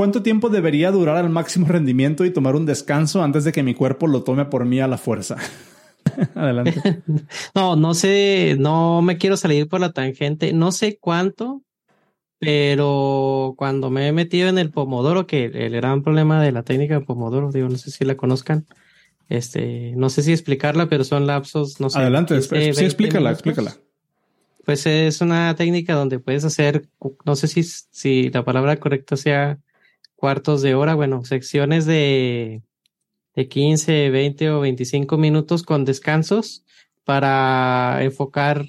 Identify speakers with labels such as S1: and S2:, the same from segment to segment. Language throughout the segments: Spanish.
S1: ¿cuánto tiempo debería durar al máximo rendimiento y tomar un descanso antes de que mi cuerpo lo tome por mí a la fuerza? Adelante.
S2: no, no sé, no me quiero salir por la tangente. No sé cuánto, pero cuando me he metido en el Pomodoro, que el gran problema de la técnica de Pomodoro, digo, no sé si la conozcan, este, no sé si explicarla, pero son lapsos, no sé.
S1: Adelante, sí, explícala, explícala.
S2: Pues es una técnica donde puedes hacer, no sé si, si la palabra correcta sea cuartos de hora, bueno, secciones de, de 15, 20 o 25 minutos con descansos para enfocar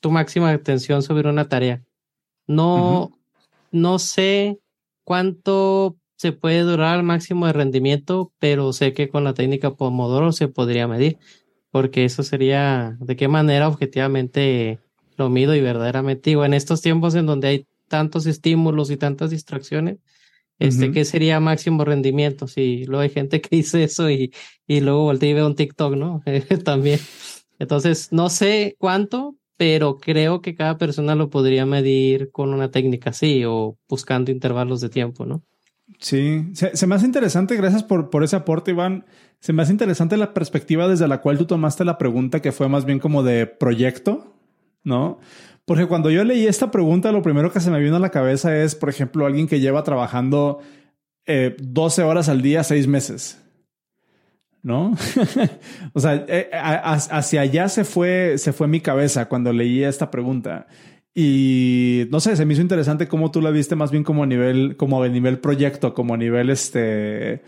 S2: tu máxima atención sobre una tarea. No, no sé cuánto se puede durar al máximo de rendimiento, pero sé que con la técnica Pomodoro se podría medir, porque eso sería de qué manera objetivamente lo mido y verdaderamente digo, en estos tiempos en donde hay tantos estímulos y tantas distracciones, este, ¿qué sería máximo rendimiento? Si luego hay gente que dice eso y, y luego voltea y ve un TikTok, ¿no? También. Entonces, no sé cuánto, pero creo que cada persona lo podría medir con una técnica así o buscando intervalos de tiempo, ¿no?
S1: Sí, se, me hace interesante, gracias por, por ese aporte, Iván. Se me hace interesante la perspectiva desde la cual tú tomaste la pregunta, que fue más bien como de proyecto, ¿no? Porque cuando yo leí esta pregunta, lo primero que se me vino a la cabeza es, por ejemplo, alguien que lleva trabajando 12 eh, horas al día, seis meses. ¿no? o sea, eh, hacia allá se fue, se fue mi cabeza cuando leí esta pregunta. Y no sé, se me hizo interesante cómo tú la viste más bien como a nivel, como a nivel proyecto, como a nivel este,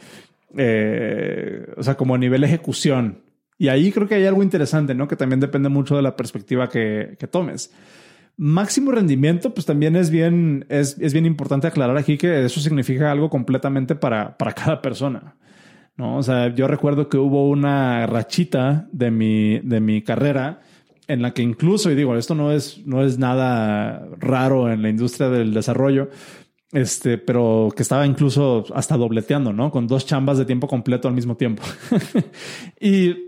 S1: eh, o sea, como a nivel ejecución. Y ahí creo que hay algo interesante, ¿no? Que también depende mucho de la perspectiva que, que tomes. Máximo rendimiento, pues también es bien, es, es, bien importante aclarar aquí que eso significa algo completamente para, para cada persona. ¿no? O sea, yo recuerdo que hubo una rachita de mi, de mi carrera en la que incluso, y digo, esto no es, no es nada raro en la industria del desarrollo, este, pero que estaba incluso hasta dobleteando, ¿no? Con dos chambas de tiempo completo al mismo tiempo. y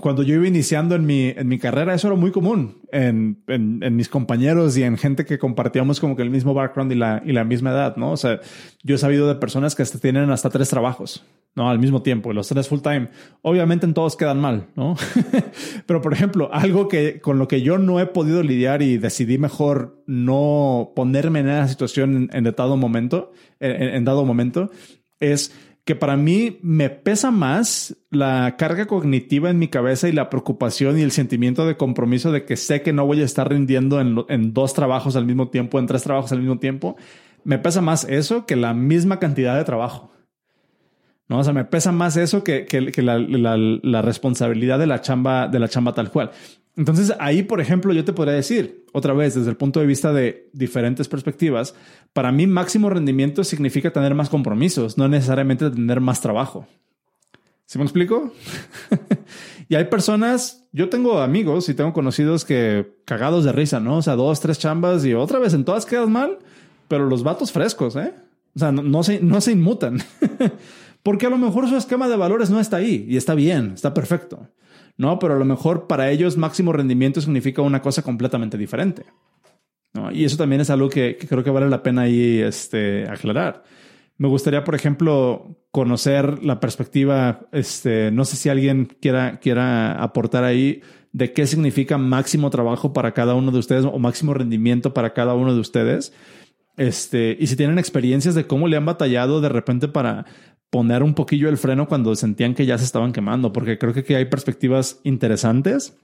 S1: cuando yo iba iniciando en mi, en mi carrera, eso era muy común en, en, en, mis compañeros y en gente que compartíamos como que el mismo background y la, y la misma edad, ¿no? O sea, yo he sabido de personas que hasta tienen hasta tres trabajos, ¿no? Al mismo tiempo, los tres full time. Obviamente en todos quedan mal, ¿no? Pero, por ejemplo, algo que con lo que yo no he podido lidiar y decidí mejor no ponerme en esa situación en, en dado momento, en dado momento, es que para mí me pesa más la carga cognitiva en mi cabeza y la preocupación y el sentimiento de compromiso de que sé que no voy a estar rindiendo en, dos trabajos al mismo tiempo, en tres trabajos al mismo tiempo. Me pesa más eso que la misma cantidad de trabajo. ¿no? O sea, me pesa más eso que, la, la, responsabilidad de la chamba, de la chamba tal cual. Entonces ahí, por ejemplo, yo te podría decir, otra vez, desde el punto de vista de diferentes perspectivas, para mí máximo rendimiento significa tener más compromisos, no necesariamente tener más trabajo. ¿Sí me explico? y hay personas, yo tengo amigos y tengo conocidos que cagados de risa, ¿no? O sea, dos, tres chambas y otra vez en todas quedas mal, pero los vatos frescos, ¿eh? O sea, no, se, no se inmutan. Porque a lo mejor su esquema de valores no está ahí y está bien, está perfecto. ¿no? Pero a lo mejor para ellos máximo rendimiento significa una cosa completamente diferente. Y eso también es algo que, creo que vale la pena ahí este, aclarar. Me gustaría, por ejemplo, conocer la perspectiva, este, no sé si alguien quiera, quiera aportar ahí de qué significa máximo trabajo para cada uno de ustedes o máximo rendimiento para cada uno de ustedes. Este, y si tienen experiencias de cómo le han batallado de repente para, poner un poquillo el freno cuando sentían que ya se estaban quemando, porque creo que hay perspectivas interesantes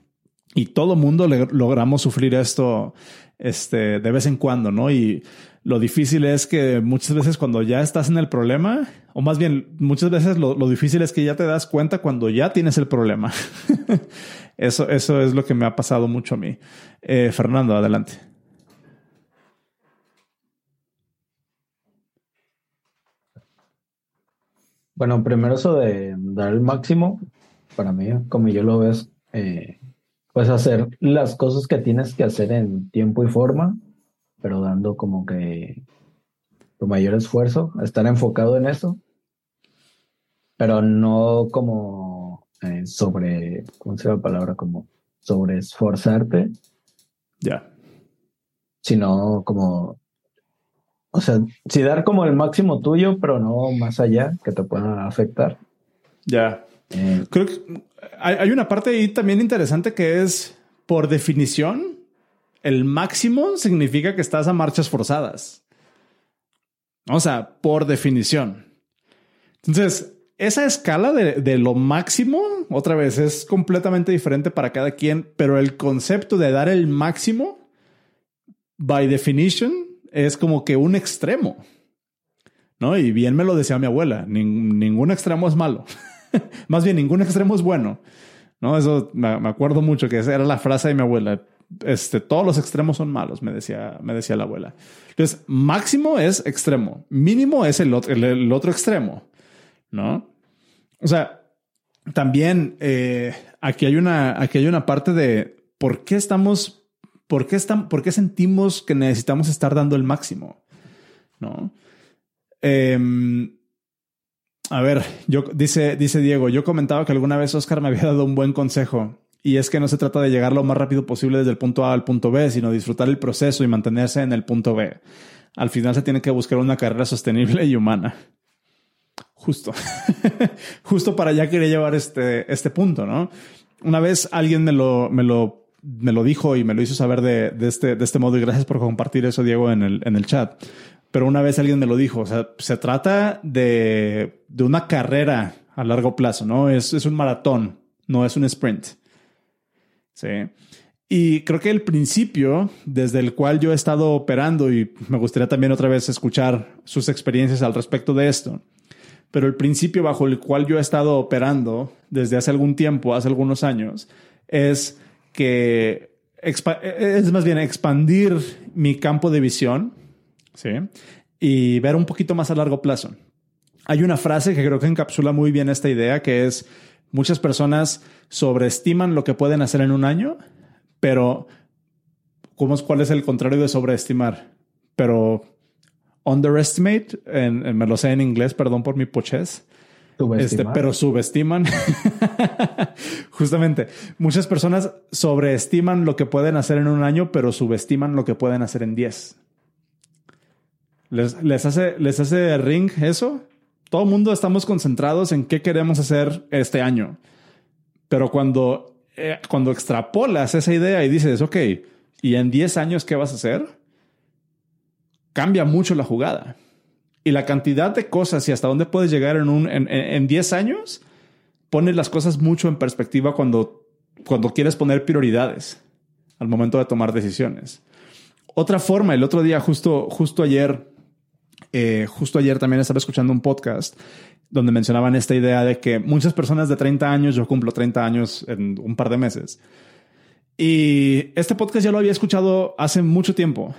S1: y todo mundo logramos sufrir esto este, de vez en cuando, ¿no? Y lo difícil es que muchas veces cuando ya estás en el problema, o más bien muchas veces lo, difícil es que ya te das cuenta cuando ya tienes el problema. eso, eso es lo que me ha pasado mucho a mí. Eh, Fernando, adelante.
S3: Bueno, primero eso de dar el máximo, para mí, como yo lo veo, eh, pues hacer las cosas que tienes que hacer en tiempo y forma, pero dando como que tu mayor esfuerzo, estar enfocado en eso, pero no como eh, sobre, ¿cómo se llama la palabra? Como sobre esforzarte.
S1: Ya.
S3: Sino como O sea, sí dar como el máximo tuyo, pero no más allá que te pueda afectar.
S1: Ya.
S3: Eh,
S1: Creo que hay, una parte ahí también interesante que es, por definición, el máximo significa que estás a marchas forzadas. O sea, por definición. Entonces, esa escala de, de lo máximo, otra vez, es completamente diferente para cada quien, pero el concepto de dar el máximo, by definition, es como que un extremo. ¿No? Y bien me lo decía mi abuela, nin- ningún extremo es malo. Más bien, ningún extremo es bueno. No, eso me, me acuerdo mucho que esa era la frase de mi abuela. Este, todos los extremos son malos, me decía, me decía la abuela. Entonces, máximo es extremo, mínimo es el otro, el, otro extremo, ¿no? O sea, también eh, aquí hay una, aquí hay una parte de por qué estamos, por qué estamos, por qué sentimos que necesitamos estar dando el máximo, ¿no? Em, a ver, yo dice, dice Diego, yo comentaba que alguna vez Oscar me había dado un buen consejo y es que no se trata de llegar lo más rápido posible desde el punto A al punto B, sino disfrutar el proceso y mantenerse en el punto B. Al final se tiene que buscar una carrera sostenible y humana. Justo. Justo para allá quería llevar este, este punto, ¿no? Una vez alguien me lo, me lo, me lo dijo y me lo hizo saber de, de este, de este modo y gracias por compartir eso, Diego, en el, en el chat. Pero una vez alguien me lo dijo, o sea, se trata de, de una carrera a largo plazo, ¿no? Es, es un maratón, no es un sprint. Sí. Y creo que el principio desde el cual yo he estado operando, y me gustaría también otra vez escuchar sus experiencias al respecto de esto, pero el principio bajo el cual yo he estado operando desde hace algún tiempo, hace algunos años, es que es más bien expandir mi campo de visión, ¿sí? Y ver un poquito más a largo plazo. Hay una frase que creo que encapsula muy bien esta idea, que es muchas personas sobreestiman lo que pueden hacer en un año, pero ¿cómo es, ¿cuál es el contrario de sobreestimar? Pero underestimate, en- en- me lo sé en inglés, perdón por mi pochez. Este, pero subestiman. Justamente, muchas personas sobreestiman lo que pueden hacer en un año, pero subestiman lo que pueden hacer en 10. ¿Les, les hace, ¿Les hace ring eso? Todo el mundo estamos concentrados en qué queremos hacer este año. Pero cuando, eh, cuando extrapolas esa idea y dices, ok, ¿y en 10 años qué vas a hacer? Cambia mucho la jugada. Y la cantidad de cosas y hasta dónde puedes llegar en, un, en, en- 10 años pone las cosas mucho en perspectiva cuando, cuando quieres poner prioridades al momento de tomar decisiones. Otra forma, el otro día, justo, justo ayer, eh, justo ayer también estaba escuchando un podcast donde mencionaban esta idea de que muchas personas de 30 años, yo cumplo 30 años en un par de meses, y este podcast ya lo había escuchado hace mucho tiempo,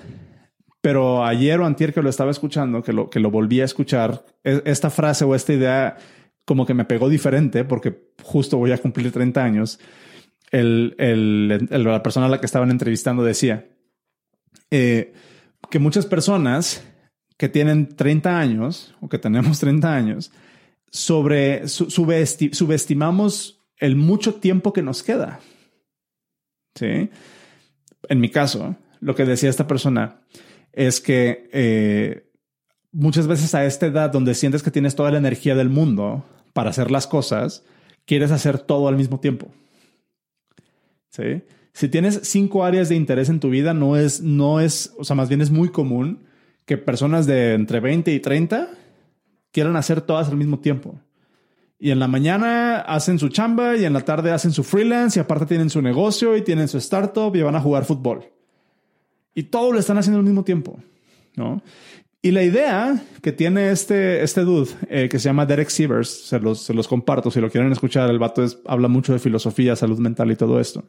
S1: pero ayer o antier que lo estaba escuchando, que lo, que lo volví a escuchar, e- esta frase o esta idea como que me pegó diferente porque justo voy a cumplir 30 años. El, el- el- la persona a la que estaban entrevistando decía eh, que muchas personas que tienen 30 años o que tenemos 30 años, sobre, su- subesti- subestimamos el mucho tiempo que nos queda. ¿Sí? En mi caso, lo que decía esta persona es que eh, muchas veces a esta edad donde sientes que tienes toda la energía del mundo para hacer las cosas, quieres hacer todo al mismo tiempo. ¿Sí? Si tienes cinco áreas de interés en tu vida, no es, no es, o sea, más bien es muy común que personas de entre 20 y 30 quieran hacer todas al mismo tiempo. Y en la mañana hacen su chamba y en la tarde hacen su freelance y aparte tienen su negocio y tienen su startup y van a jugar fútbol. Y todo lo están haciendo al mismo tiempo, ¿no? Y la idea que tiene este, este dude, eh, que se llama Derek Sievers, se los, comparto si lo quieren escuchar, el vato es- habla mucho de filosofía, salud mental y todo esto.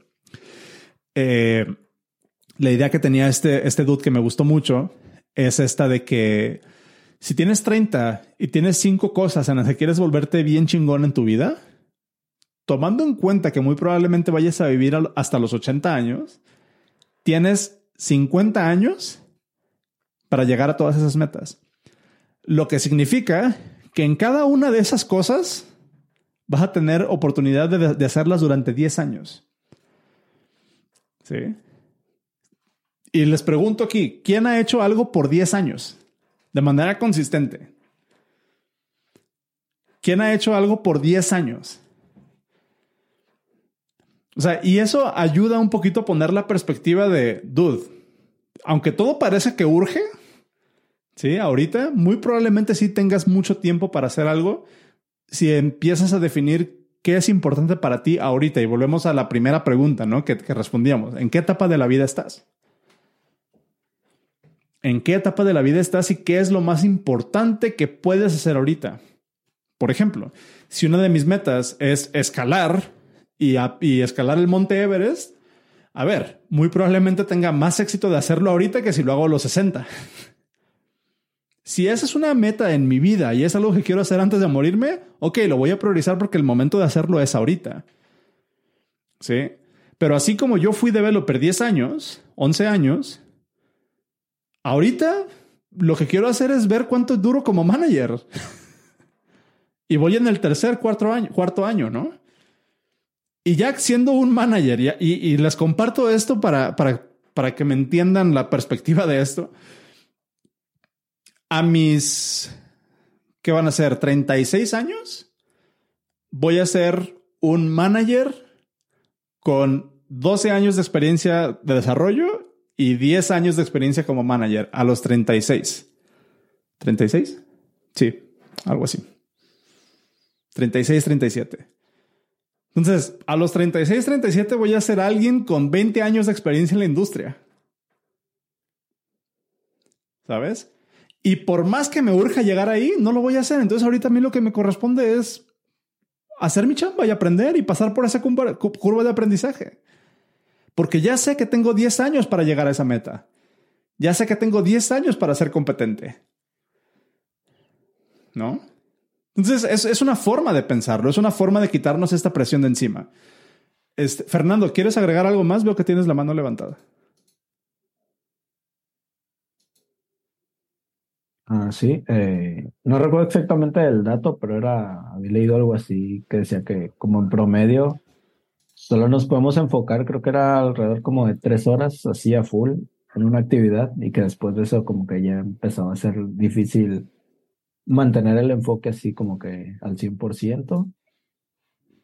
S1: Eh, la idea que tenía este, este dude que me gustó mucho es esta de que si tienes 30 y tienes cinco cosas en las que quieres volverte bien chingón en tu vida, tomando en cuenta que muy probablemente vayas a vivir hasta los 80 años, tienes 50 años para llegar a todas esas metas. Lo que significa que en cada una de esas cosas vas a tener oportunidad de, de hacerlas durante 10 años. ¿Sí? Y les pregunto aquí, ¿quién ha hecho algo por 10 años? de manera consistente. ¿Quién ha hecho algo por 10 años? O sea, y eso ayuda un poquito a poner la perspectiva de, dude, aunque todo parece que urge, sí, ahorita muy probablemente sí tengas mucho tiempo para hacer algo si empiezas a definir qué es importante para ti ahorita. Y volvemos a la primera pregunta, ¿no? Que, que respondíamos. ¿En qué etapa de la vida estás? ¿En qué etapa de la vida estás y qué es lo más importante que puedes hacer ahorita? Por ejemplo, si una de mis metas es escalar, y, escalar el monte Everest, a ver, muy probablemente tenga más éxito de hacerlo ahorita que si lo hago a los 60. Si esa es una meta en mi vida y es algo que quiero hacer antes de morirme, ok, lo voy a priorizar porque el momento de hacerlo es ahorita. ¿Sí? Pero así como yo fui developer 10 años, 11 años, ahorita lo que quiero hacer es ver cuánto duro como manager. y voy en el tercer, cuarto año, cuarto año, ¿no? Y ya siendo un manager, y, les comparto esto para, para, para que me entiendan la perspectiva de esto. A mis, ¿qué van a ser? 36 años. Voy a ser un manager con 12 años de experiencia de desarrollo y 10 años de experiencia como manager a los 36. ¿36? Sí, algo así. 36, 37. Entonces, a los 36, 37 voy a ser alguien con 20 años de experiencia en la industria. ¿Sabes? Y por más que me urja llegar ahí, no lo voy a hacer. Entonces, ahorita a mí lo que me corresponde es hacer mi chamba y aprender y pasar por esa curva de aprendizaje. Porque ya sé que tengo 10 años para llegar a esa meta. Ya sé que tengo 10 años para ser competente. ¿No? Entonces, es, una forma de pensarlo, es una forma de quitarnos esta presión de encima. Este, Fernando, ¿quieres agregar algo más? Veo que tienes la mano levantada.
S3: Ah, sí, eh, no recuerdo exactamente el dato, pero era, había leído algo así que decía que como en promedio solo nos podemos enfocar, creo que era alrededor como de tres horas así a full en una actividad y que después de eso como que ya empezaba a ser difícil mantener el enfoque así como que al 100%.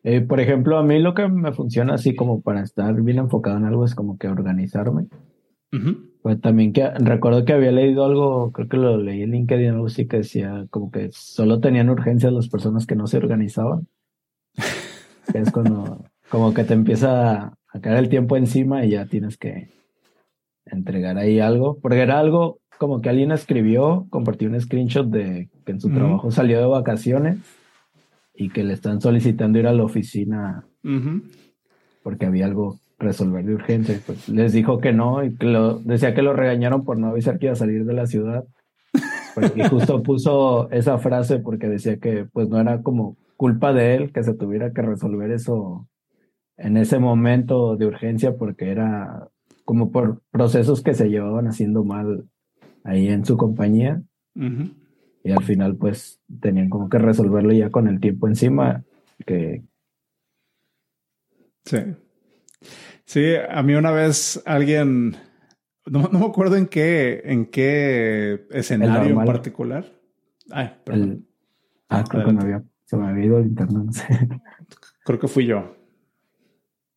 S3: Eh, por ejemplo, a mí lo que me funciona así como para estar bien enfocado en algo es como que organizarme. Pues también que recuerdo que había leído algo, creo que lo leí en LinkedIn, algo así que decía como que solo tenían urgencias las personas que no se organizaban. es cuando como que te empieza a caer el tiempo encima y ya tienes que entregar ahí algo, porque era algo como que alguien escribió, compartió un screenshot de que en su trabajo salió de vacaciones y que le están solicitando ir a la oficina porque había algo resolver de urgente. Pues les dijo que no y que lo, decía que lo regañaron por no avisar que iba a salir de la ciudad. Porque justo puso esa frase porque decía que pues no era como culpa de él que se tuviera que resolver eso en ese momento de urgencia porque era como por procesos que se llevaban haciendo mal ahí en su compañía. Y al final, pues, tenían como que resolverlo ya con el tiempo encima. Que...
S1: Sí. Sí, a mí una vez alguien, no, me acuerdo en qué, en qué escenario en particular.
S3: Ay, perdón. ah, creo que me había, se me había ido el internet, no sé.
S1: Creo que fui yo.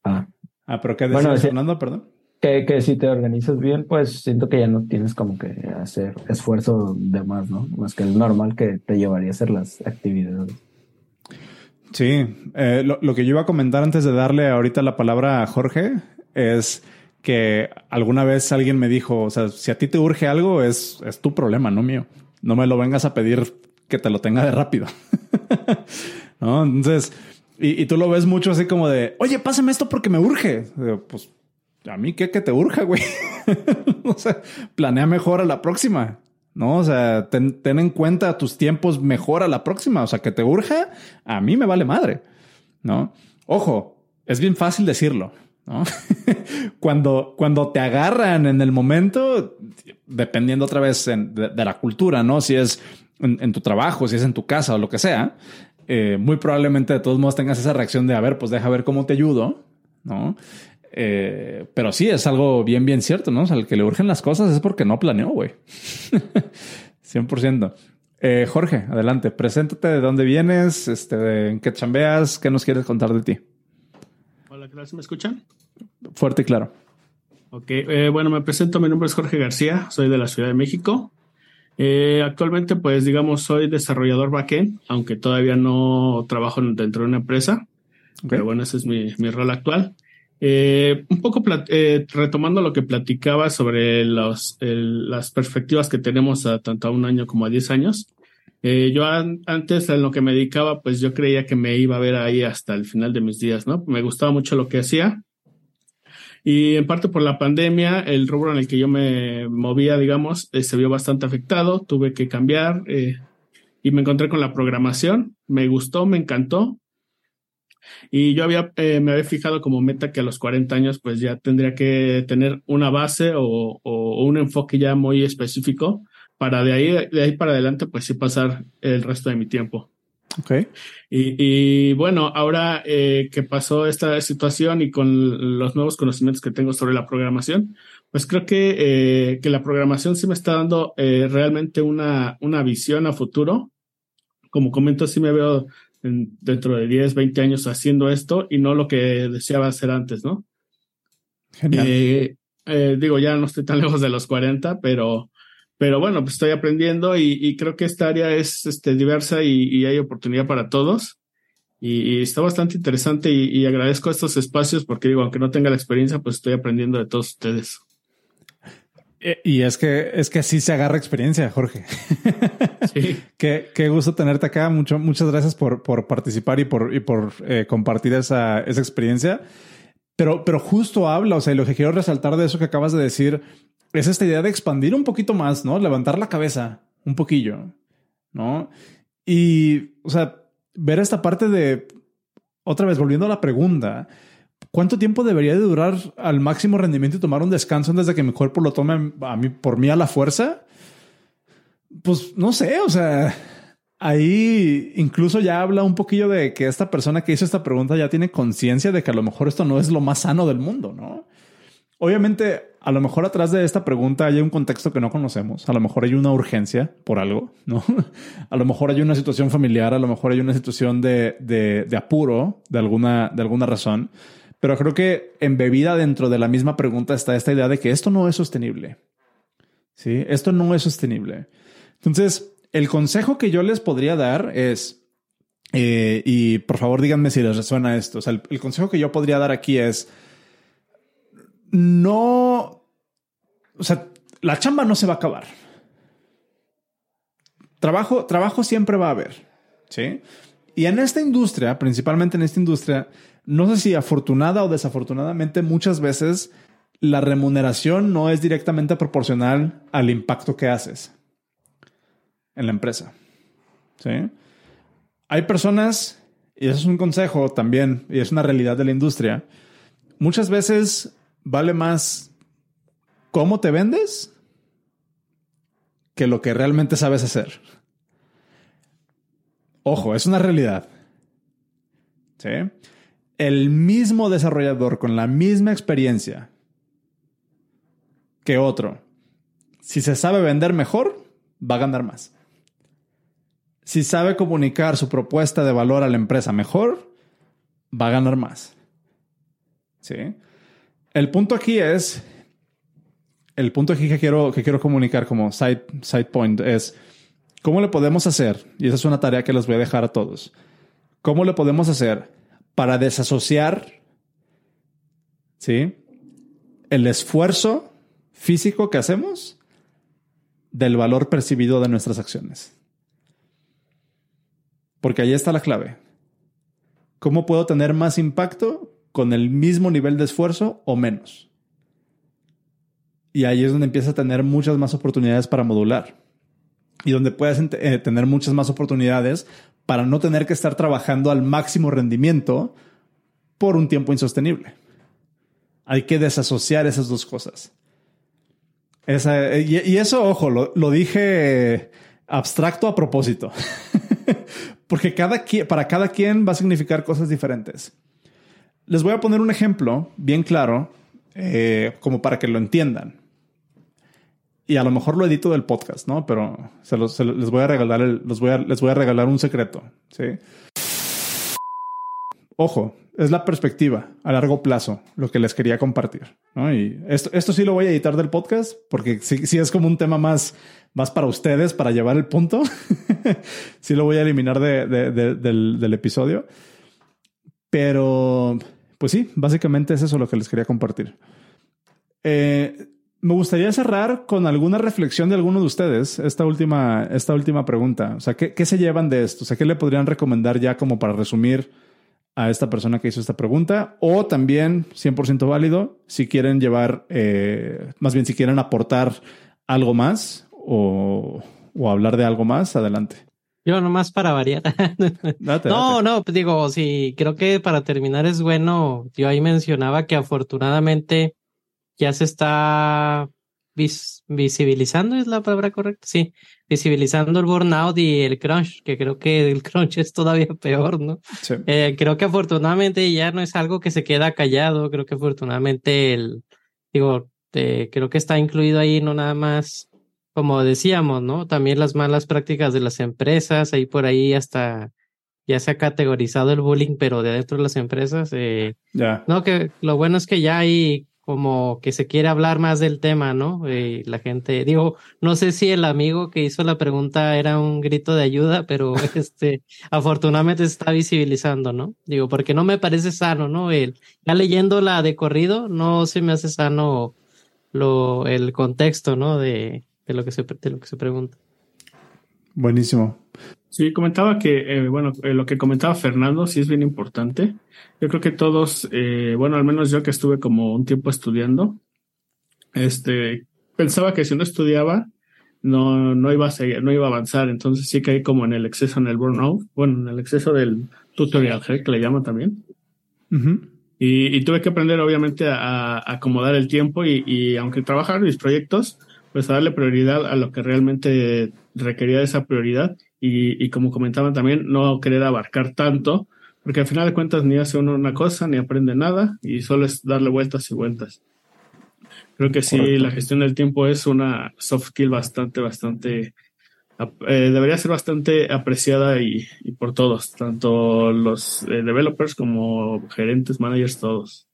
S3: Ah.
S1: Ah, pero ¿qué decías, Fernando? Perdón
S3: que, que si te organizas bien, pues siento que ya no tienes como que hacer esfuerzo de más, ¿no? Más que el normal que te llevaría a hacer las actividades.
S1: Sí, eh, lo, lo, que yo iba a comentar antes de darle ahorita la palabra a Jorge es que alguna vez alguien me dijo, o sea, si a ti te urge algo, es, es tu problema, no mío. No me lo vengas a pedir que te lo tenga de rápido. ¿No? Entonces, y, tú lo ves mucho así como de, oye, pásame esto porque me urge. Pues a mí qué que te urja, güey. o sea, planea mejor a la próxima. ¿no? O sea, ten, en cuenta tus tiempos mejor a la próxima. O sea, que te urja, a mí me vale madre, ¿no? Ojo, es bien fácil decirlo, ¿no? cuando, cuando te agarran en el momento, dependiendo otra vez de, la cultura, ¿no? Si es en, tu trabajo, si es en tu casa o lo que sea, eh, muy probablemente de todos modos tengas esa reacción de, a ver, pues deja ver cómo te ayudo, ¿no? Eh, pero sí, es algo bien, bien cierto, ¿no? O sea, el que le urgen las cosas es porque no planeó, güey. 100%. Eh, Jorge, adelante, preséntate de dónde vienes, este, en qué chambeas, qué nos quieres contar de ti.
S4: Hola, ¿qué tal? ¿Me escuchan?
S1: Fuerte y claro.
S4: Ok, eh, bueno, me presento, mi nombre es Jorge García, soy de la Ciudad de México. Eh, actualmente, pues digamos, soy desarrollador backend, aunque todavía no trabajo dentro de una empresa. Pero bueno, ese es mi, mi rol actual. Eh, un poco eh, retomando lo que platicaba sobre los, las perspectivas que tenemos a tanto a un año como a diez años. Yo antes en lo que me dedicaba, pues yo creía que me iba a ver ahí hasta el final de mis días, ¿no? Me gustaba mucho lo que hacía. Y en parte por la pandemia, el rubro en el que yo me movía, digamos, se vio bastante afectado. Tuve que cambiar y me encontré con la programación. Me gustó, me encantó y yo había, eh, me había fijado como meta que a los 40 años pues ya tendría que tener una base o, o, un enfoque ya muy específico para de ahí, de ahí para adelante pues sí pasar el resto de mi tiempo.
S1: Ok.
S4: Y, y bueno, ahora eh, que pasó esta situación y con los nuevos conocimientos que tengo sobre la programación, pues creo que, eh, que la programación sí me está dando eh, realmente una, una visión a futuro. Como comento, sí me veo dentro de 10, 20 años haciendo esto y no lo que deseaba hacer antes, ¿no?
S1: Genial.
S4: Eh, eh, digo, ya no estoy tan lejos de los 40, pero, pero bueno, pues estoy aprendiendo y, creo que esta área es este, diversa y, hay oportunidad para todos. Y, está bastante interesante y, agradezco estos espacios porque digo, aunque no tenga la experiencia, pues estoy aprendiendo de todos ustedes.
S1: Eh, y es que es que así se agarra experiencia, Jorge. Sí. qué, qué, gusto tenerte acá. Mucho, muchas gracias por, por participar y por, y por eh, compartir esa, esa experiencia. Pero, pero justo habla, o sea, lo que quiero resaltar de eso que acabas de decir es esta idea de expandir un poquito más, ¿no? Levantar la cabeza un poquillo, ¿no? Y, o sea, ver esta parte de, otra vez, volviendo a la pregunta, ¿Cuánto tiempo debería de durar al máximo rendimiento y tomar un descanso antes de que mi cuerpo lo tome a mí, por mí a la fuerza? Pues no sé, o sea, ahí incluso ya habla un poquillo de que esta persona que hizo esta pregunta ya tiene conciencia de que a lo mejor esto no es lo más sano del mundo, ¿no? Obviamente, a lo mejor atrás de esta pregunta hay un contexto que no conocemos. A lo mejor hay una urgencia por algo, ¿no? A lo mejor hay una situación familiar, a lo mejor hay una situación de, de, apuro de alguna, de alguna razón. Pero creo que embebida dentro de la misma pregunta está esta idea de que esto no es sostenible. Sí, esto no es sostenible. Entonces, el consejo que yo les podría dar es, eh, y por favor díganme si les resuena esto, o sea, el, consejo que yo podría dar aquí es, no, o sea, la chamba no se va a acabar. Trabajo, trabajo siempre va a haber, ¿sí? Y en esta industria, principalmente en esta industria, no sé si afortunada o desafortunadamente muchas veces la remuneración no es directamente proporcional al impacto que haces en la empresa. ¿Sí? Hay personas, y eso es un consejo también, y es una realidad de la industria, muchas veces vale más cómo te vendes que lo que realmente sabes hacer. Ojo, es una realidad. ¿Sí? el mismo desarrollador con la misma experiencia que otro, si se sabe vender mejor, va a ganar más. Si sabe comunicar su propuesta de valor a la empresa mejor, va a ganar más. ¿Sí? El punto aquí es, el punto aquí que quiero, que quiero comunicar como side, side point es, ¿cómo le podemos hacer? Y esa es una tarea que les voy a dejar a todos. ¿Cómo le podemos hacer para desasociar ¿sí? el esfuerzo físico que hacemos del valor percibido de nuestras acciones. Porque ahí está la clave. ¿Cómo puedo tener más impacto con el mismo nivel de esfuerzo o menos? Y ahí es donde empieza a tener muchas más oportunidades para modular. Y donde puedes eh, tener muchas más oportunidades para no tener que estar trabajando al máximo rendimiento por un tiempo insostenible. Hay que desasociar esas dos cosas. y, eso, ojo, lo, dije abstracto a propósito. Porque cada, para cada quien va a significar cosas diferentes. Les voy a poner un ejemplo bien claro, eh, como para que lo entiendan. y a lo mejor lo edito del podcast, ¿no? Pero se los, les voy a regalar los voy a, les voy a regalar un secreto, ¿sí? Ojo, es la perspectiva a largo plazo lo que les quería compartir. Y esto, esto sí lo voy a editar del podcast porque sí, es como un tema más, más para ustedes, para llevar el punto. sí lo voy a eliminar de, del, del episodio. Pero, pues sí, básicamente es eso lo que les quería compartir. Eh, me gustaría cerrar con alguna reflexión de alguno de ustedes, esta última, esta última pregunta. O sea, ¿qué, ¿qué, se llevan de esto? O sea, ¿qué le podrían recomendar ya como para resumir a esta persona que hizo esta pregunta? O también, 100% válido, si quieren llevar, eh, más bien si quieren aportar algo más o hablar de algo más, adelante.
S2: Yo nomás para variar. no, no, pues digo, sí, creo que para terminar es bueno, yo ahí mencionaba que afortunadamente ya se está visibilizando, es la palabra correcta, sí, visibilizando el burnout y el crunch, que creo que el crunch es todavía peor, ¿no? Eh, creo que afortunadamente ya no es algo que se queda callado, creo que afortunadamente el, digo, creo que está incluido ahí no nada más, como decíamos, ¿no? También las malas prácticas de las empresas, ahí por ahí hasta ya se ha categorizado el bullying, pero de dentro de las empresas, eh, ya. no, que lo bueno es que ya hay como que se quiere hablar más del tema, ¿no? Y la gente, digo, no sé si el amigo que hizo la pregunta era un grito de ayuda, pero este, afortunadamente se está visibilizando, ¿no? Digo, porque no me parece sano, ¿no? El, ya leyéndola de corrido, no se me hace sano lo, el contexto, ¿no? De, de lo que se, de lo que se pregunta.
S1: Buenísimo.
S4: Sí, comentaba que, eh, bueno, eh, lo que comentaba Fernando sí es bien importante. Yo creo que todos, eh, bueno, al menos yo que estuve como un tiempo estudiando, este, pensaba que si no estudiaba, no, no iba a seguir, no iba a avanzar. Entonces sí caí como en el exceso, en el burnout, bueno, en el exceso del tutorial que le llaman también. y, tuve que aprender, obviamente, a, acomodar el tiempo y, y aunque trabajar mis proyectos, pues a darle prioridad a lo que realmente requería esa prioridad y, como comentaban también, no querer abarcar tanto, porque al final de cuentas ni hace uno una cosa, ni aprende nada y solo es darle vueltas y vueltas. Creo que sí, la gestión del tiempo es una soft skill bastante, bastante, eh, debería ser bastante apreciada y, por todos, tanto los eh, developers como gerentes, managers, todos.